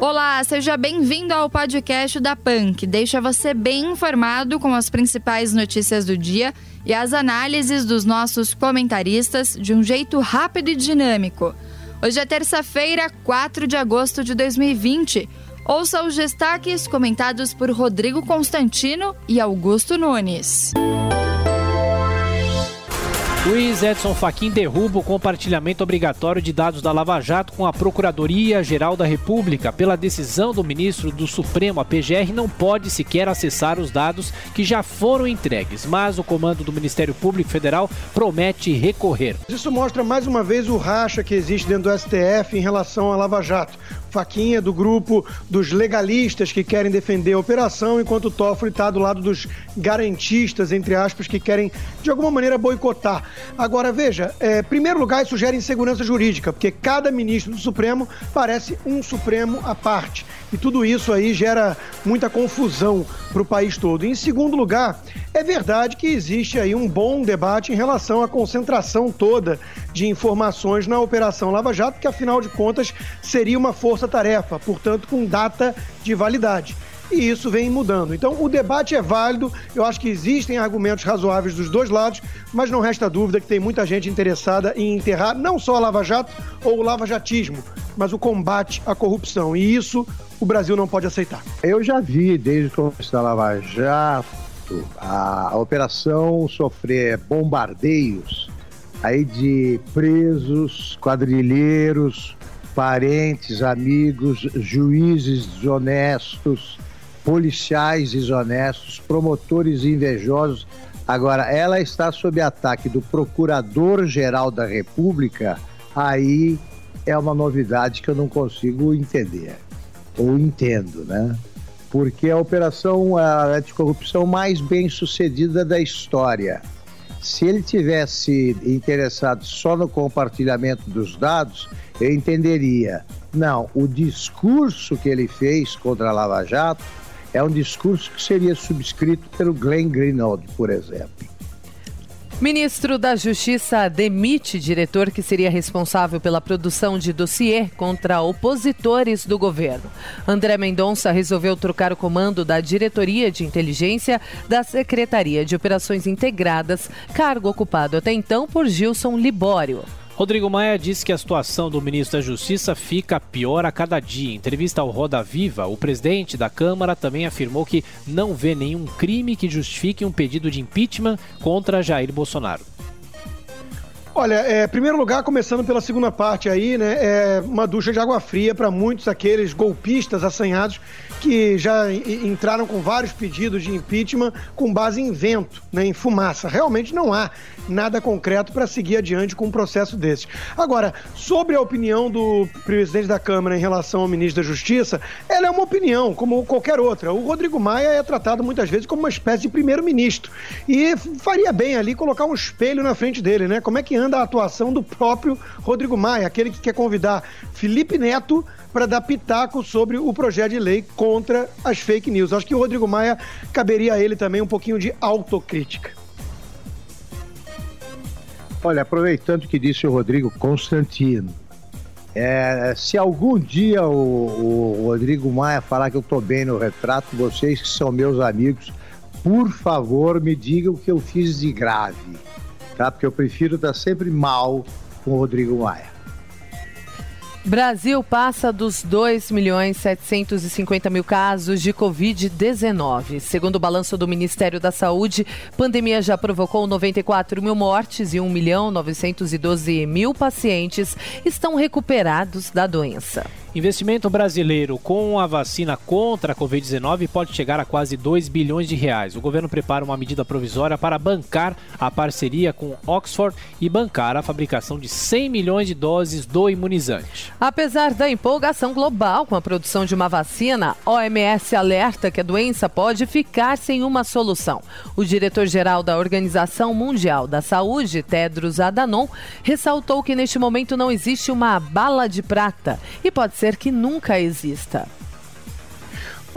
Olá, seja bem-vindo ao podcast da que deixa você bem informado com as principais notícias do dia e as análises dos nossos comentaristas de um jeito rápido e dinâmico. Hoje é terça-feira, 4 de agosto de 2020. Ouça os destaques comentados por Rodrigo Constantino e Augusto Nunes. Luiz Edson Fachin derruba o compartilhamento obrigatório de dados da Lava Jato com a Procuradoria-Geral da República. Pela decisão do ministro do Supremo, a PGR não pode sequer acessar os dados que já foram entregues, mas o comando do Ministério Público Federal promete recorrer. Isso mostra mais uma vez o racha que existe dentro do STF em relação à Lava Jato. Faquinha do grupo dos legalistas que querem defender a operação, enquanto o Toffoli está do lado dos garantistas, entre aspas, que querem de alguma maneira boicotar. Agora, veja, é, primeiro lugar, isso gera insegurança jurídica, porque cada ministro do Supremo parece um Supremo à parte. E tudo isso aí gera muita confusão para o país todo. Em segundo lugar, é verdade que existe aí um bom debate em relação à concentração toda de informações na Operação Lava Jato, que afinal de contas seria uma força-tarefa, portanto, com data de validade e isso vem mudando. Então, o debate é válido, eu acho que existem argumentos razoáveis dos dois lados, mas não resta dúvida que tem muita gente interessada em enterrar não só a Lava Jato ou o lavajatismo, mas o combate à corrupção. E isso o Brasil não pode aceitar. Eu já vi, desde o começo da Lava Jato, a, a operação sofrer bombardeios aí de presos, quadrilheiros, parentes, amigos, juízes desonestos, policiais desonestos, promotores invejosos. Agora, ela está sob ataque do Procurador-Geral da República, aí é uma novidade que eu não consigo entender. Ou entendo, né? Porque a operação anticorrupção mais bem sucedida da história. Se ele tivesse interessado só no compartilhamento dos dados, eu entenderia. Não, o discurso que ele fez contra a Lava Jato é um discurso que seria subscrito pelo Glenn Greenwald, por exemplo. Ministro da Justiça demite diretor que seria responsável pela produção de dossiê contra opositores do governo. André Mendonça resolveu trocar o comando da Diretoria de Inteligência da Secretaria de Operações Integradas, cargo ocupado até então por Gilson Libório. Rodrigo Maia disse que a situação do ministro da Justiça fica pior a cada dia. Em entrevista ao Roda Viva, o presidente da Câmara também afirmou que não vê nenhum crime que justifique um pedido de impeachment contra Jair Bolsonaro. Olha, é, primeiro lugar, começando pela segunda parte aí, né? É uma ducha de água fria para muitos aqueles golpistas assanhados que já entraram com vários pedidos de impeachment com base em vento, né, em fumaça. Realmente não há nada concreto para seguir adiante com um processo desse. Agora, sobre a opinião do presidente da Câmara em relação ao ministro da Justiça, ela é uma opinião, como qualquer outra. O Rodrigo Maia é tratado muitas vezes como uma espécie de primeiro-ministro. E faria bem ali colocar um espelho na frente dele, né? Como é que anda a atuação do próprio Rodrigo Maia, aquele que quer convidar Felipe Neto para dar pitaco sobre o projeto de lei contra as fake news. Acho que o Rodrigo Maia caberia a ele também um pouquinho de autocrítica. Olha, aproveitando o que disse o Rodrigo Constantino, é, se algum dia o, o, Rodrigo Maia falar que eu estou bem no retrato, vocês que são meus amigos, por favor me digam o que eu fiz de grave, tá? Porque eu prefiro estar sempre mal com o Rodrigo Maia. Brasil passa dos 2 milhões 750 mil casos de Covid-19. Segundo o balanço do Ministério da Saúde, pandemia já provocou 94 mil mortes e 1 milhão 912 mil pacientes estão recuperados da doença. Investimento brasileiro com a vacina contra a Covid-19 pode chegar a quase 2 bilhões de reais. O governo prepara uma medida provisória para bancar a parceria com Oxford e bancar a fabricação de 100 milhões de doses do imunizante. Apesar da empolgação global com a produção de uma vacina, OMS alerta que a doença pode ficar sem uma solução. O diretor-geral da Organização Mundial da Saúde, Tedros Adhanom, ressaltou que neste momento não existe uma bala de prata e pode ser que nunca exista.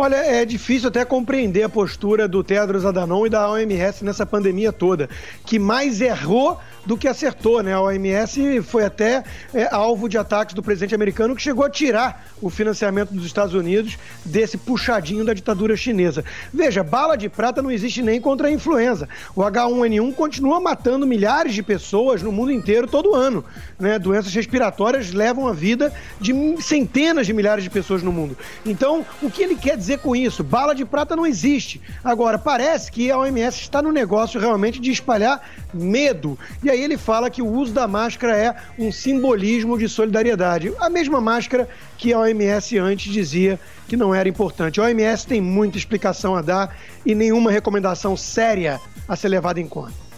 Olha, é difícil até compreender a postura do Tedros Adhanom e da OMS nessa pandemia toda, que mais errou do que acertou, né? A OMS foi até é, alvo de ataques do presidente americano que chegou a tirar o financiamento dos Estados Unidos desse puxadinho da ditadura chinesa. Veja, bala de prata não existe nem contra a influenza. O H1N1 continua matando milhares de pessoas no mundo inteiro todo ano. Né? Doenças respiratórias levam a vida de centenas de milhares de pessoas no mundo. Então, o que ele quer dizer com isso? Bala de prata não existe. Agora, parece que a OMS está no negócio realmente de espalhar medo. E aí ele fala que o uso da máscara é um simbolismo de solidariedade. A mesma máscara que a OMS antes dizia que não era importante. A OMS tem muita explicação a dar e nenhuma recomendação séria a ser levada em conta.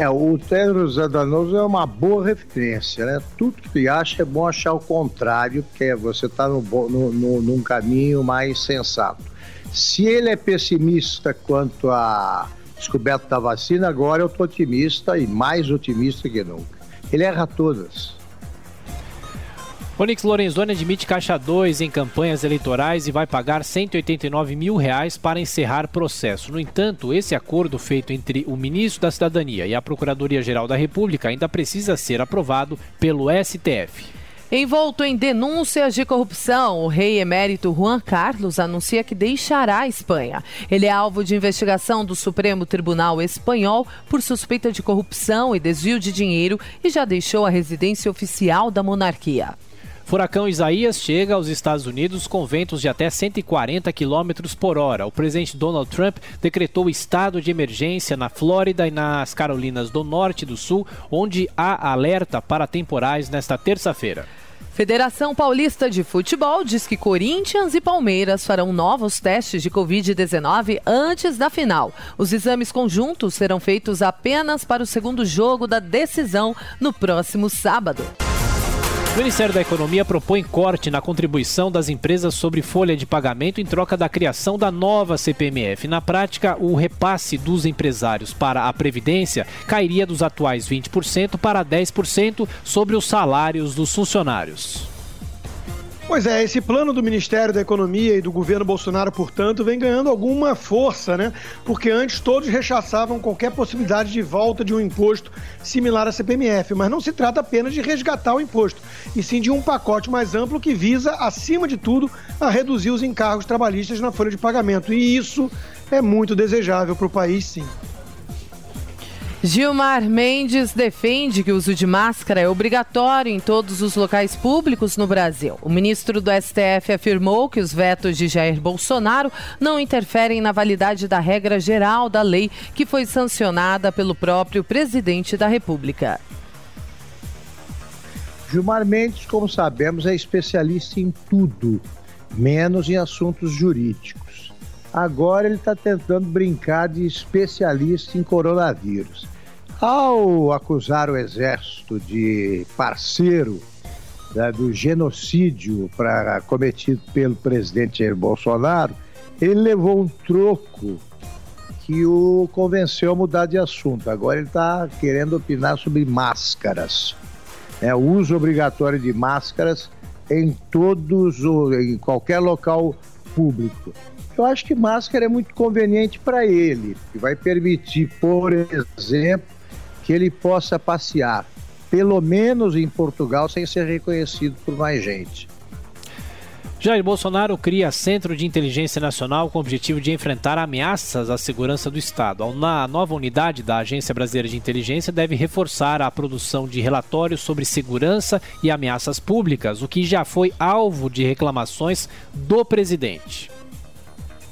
É, o Tedros Adhanom é uma boa referência, né? Tudo que acha é bom achar o contrário, porque você está no, no, no, num caminho mais sensato. Se ele é pessimista quanto a descoberta da vacina, agora eu estou otimista e mais otimista que nunca. Ele erra todas. Onyx Lorenzoni admite caixa 2 em campanhas eleitorais e vai pagar 189 mil reais para encerrar processo. No entanto, esse acordo feito entre o ministro da Cidadania e a Procuradoria-Geral da República ainda precisa ser aprovado pelo STF. Envolto em denúncias de corrupção, o rei emérito Juan Carlos anuncia que deixará a Espanha. Ele é alvo de investigação do Supremo Tribunal Espanhol por suspeita de corrupção e desvio de dinheiro e já deixou a residência oficial da monarquia. Furacão Isaías chega aos Estados Unidos com ventos de até 140 km por hora. O presidente Donald Trump decretou estado de emergência na Flórida e nas Carolinas do Norte e do Sul, onde há alerta para temporais nesta terça-feira. Federação Paulista de Futebol diz que Corinthians e Palmeiras farão novos testes de Covid-19 antes da final. Os exames conjuntos serão feitos apenas para o segundo jogo da decisão no próximo sábado. O Ministério da Economia propõe corte na contribuição das empresas sobre folha de pagamento em troca da criação da nova CPMF. Na prática, o repasse dos empresários para a Previdência cairia dos atuais 20% para 10% sobre os salários dos funcionários. Pois é, esse plano do Ministério da Economia e do governo Bolsonaro, portanto, vem ganhando alguma força, né? Porque antes todos rechaçavam qualquer possibilidade de volta de um imposto similar à CPMF, mas não se trata apenas de resgatar o imposto, e sim de um pacote mais amplo que visa, acima de tudo, a reduzir os encargos trabalhistas na folha de pagamento. E isso é muito desejável para o país, sim. Gilmar Mendes defende que o uso de máscara é obrigatório em todos os locais públicos no Brasil. O ministro do STF afirmou que os vetos de Jair Bolsonaro não interferem na validade da regra geral da lei que foi sancionada pelo próprio presidente da República. Gilmar Mendes, como sabemos, é especialista em tudo, menos em assuntos jurídicos. Agora ele está tentando brincar de especialista em coronavírus. Ao acusar o exército de parceiro né, do genocídio pra, cometido pelo presidente Jair Bolsonaro, ele levou um troco que o convenceu a mudar de assunto. Agora ele está querendo opinar sobre máscaras. É, o uso obrigatório de máscaras em todos, em qualquer local público. Eu acho que máscara é muito conveniente para ele, que vai permitir, por exemplo, que ele possa passear, pelo menos em Portugal, sem ser reconhecido por mais gente. Jair Bolsonaro cria Centro de Inteligência Nacional com o objetivo de enfrentar ameaças à segurança do Estado. A nova unidade da Agência Brasileira de Inteligência deve reforçar a produção de relatórios sobre segurança e ameaças públicas, o que já foi alvo de reclamações do presidente.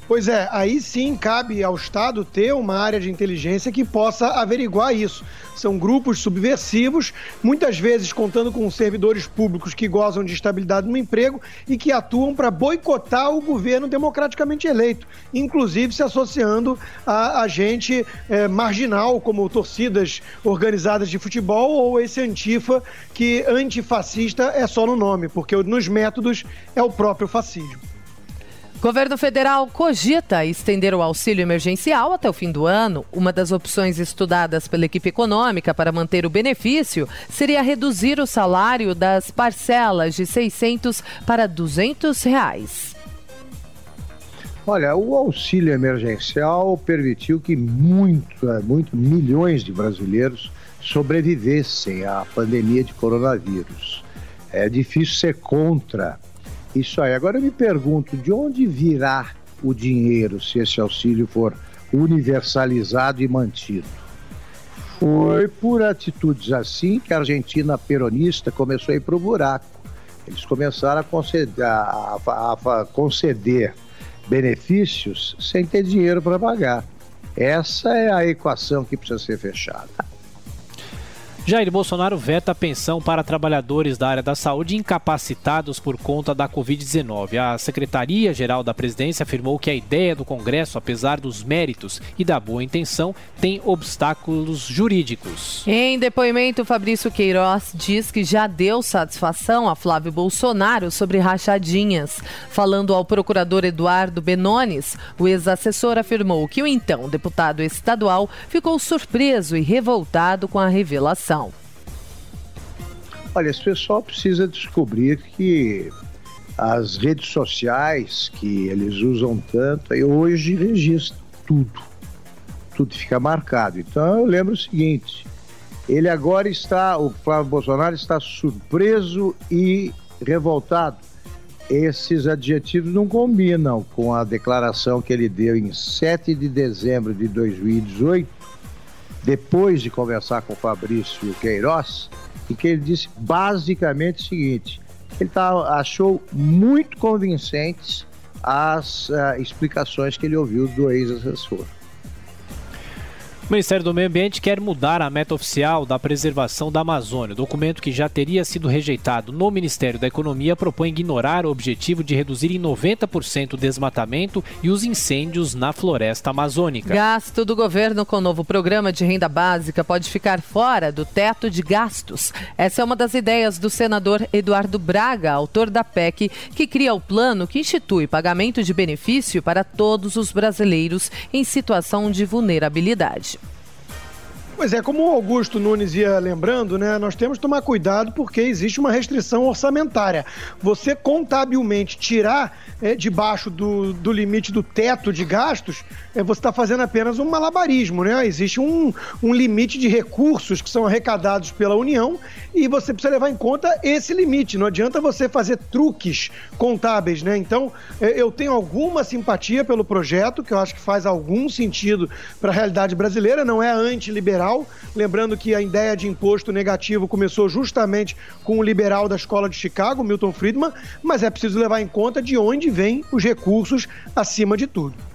Pois é, aí sim cabe ao Estado ter uma área de inteligência que possa averiguar isso. São grupos subversivos, muitas vezes contando com servidores públicos que gozam de estabilidade no emprego e que atuam para boicotar o governo democraticamente eleito, inclusive se associando a, a gente é, marginal, como torcidas organizadas de futebol ou esse antifa que antifascista é só no nome, porque nos métodos é o próprio fascismo. Governo federal cogita estender o auxílio emergencial até o fim do ano. Uma das opções estudadas pela equipe econômica para manter o benefício seria reduzir o salário das parcelas de 600 para 200 reais. Olha, o auxílio emergencial permitiu que muito, muito milhões de brasileiros sobrevivessem à pandemia de coronavírus. É difícil ser contra isso aí. Agora eu me pergunto, de onde virá o dinheiro se esse auxílio for universalizado e mantido? Foi por atitudes assim que a Argentina peronista começou a ir para o buraco. Eles começaram a conceder, a, a, a conceder benefícios sem ter dinheiro para pagar. Essa é a equação que precisa ser fechada. Jair Bolsonaro veta a pensão para trabalhadores da área da saúde incapacitados por conta da Covid-19. A Secretaria-Geral da Presidência afirmou que a ideia do Congresso, apesar dos méritos e da boa intenção, tem obstáculos jurídicos. Em depoimento, Fabrício Queiroz diz que já deu satisfação a Flávio Bolsonaro sobre rachadinhas. Falando ao procurador Eduardo Benones, o ex-assessor afirmou que o então deputado estadual ficou surpreso e revoltado com a revelação. Olha, esse pessoal precisa descobrir que as redes sociais que eles usam tanto, aí hoje registram tudo. Tudo fica marcado. Então eu lembro o seguinte: ele agora está, o Flávio Bolsonaro está surpreso e revoltado. Esses adjetivos não combinam com a declaração que ele deu em 7 de dezembro de 2018, depois de conversar com Fabrício Queiroz, e que ele disse basicamente o seguinte: ele tá, achou muito convincentes as uh, explicações que ele ouviu do ex-assessor. O Ministério do Meio Ambiente quer mudar a meta oficial da preservação da Amazônia. O documento que já teria sido rejeitado no Ministério da Economia propõe ignorar o objetivo de reduzir em 90% o desmatamento e os incêndios na floresta amazônica. Gasto do governo com o novo programa de renda básica pode ficar fora do teto de gastos. Essa é uma das ideias do senador Eduardo Braga, autor da PEC, que cria o plano que institui pagamento de benefício para todos os brasileiros em situação de vulnerabilidade. Pois é, como o Augusto Nunes ia lembrando, né, nós temos que tomar cuidado porque existe uma restrição orçamentária. Você contabilmente tirar é, debaixo do, do limite do teto de gastos, é, você está fazendo apenas um malabarismo, né? Existe um, um limite de recursos que são arrecadados pela União e você precisa levar em conta esse limite. Não adianta você fazer truques contábeis, né? Então, é, eu tenho alguma simpatia pelo projeto, que eu acho que faz algum sentido para a realidade brasileira, não é antiliberal Lembrando que a ideia de imposto negativo começou justamente com o liberal da escola de Chicago, Milton Friedman, mas é preciso levar em conta de onde vêm os recursos acima de tudo.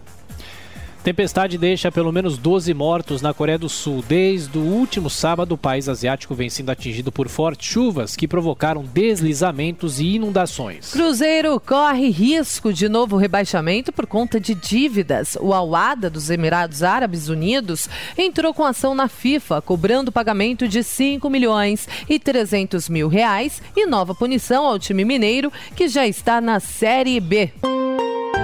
Tempestade deixa pelo menos 12 mortos na Coreia do Sul. Desde o último sábado, o país asiático vem sendo atingido por fortes chuvas que provocaram deslizamentos e inundações. Cruzeiro corre risco de novo rebaixamento por conta de dívidas. O Awada dos Emirados Árabes Unidos entrou com ação na FIFA, cobrando pagamento de 5 milhões e 300 mil reais e nova punição ao time mineiro, que já está na Série B.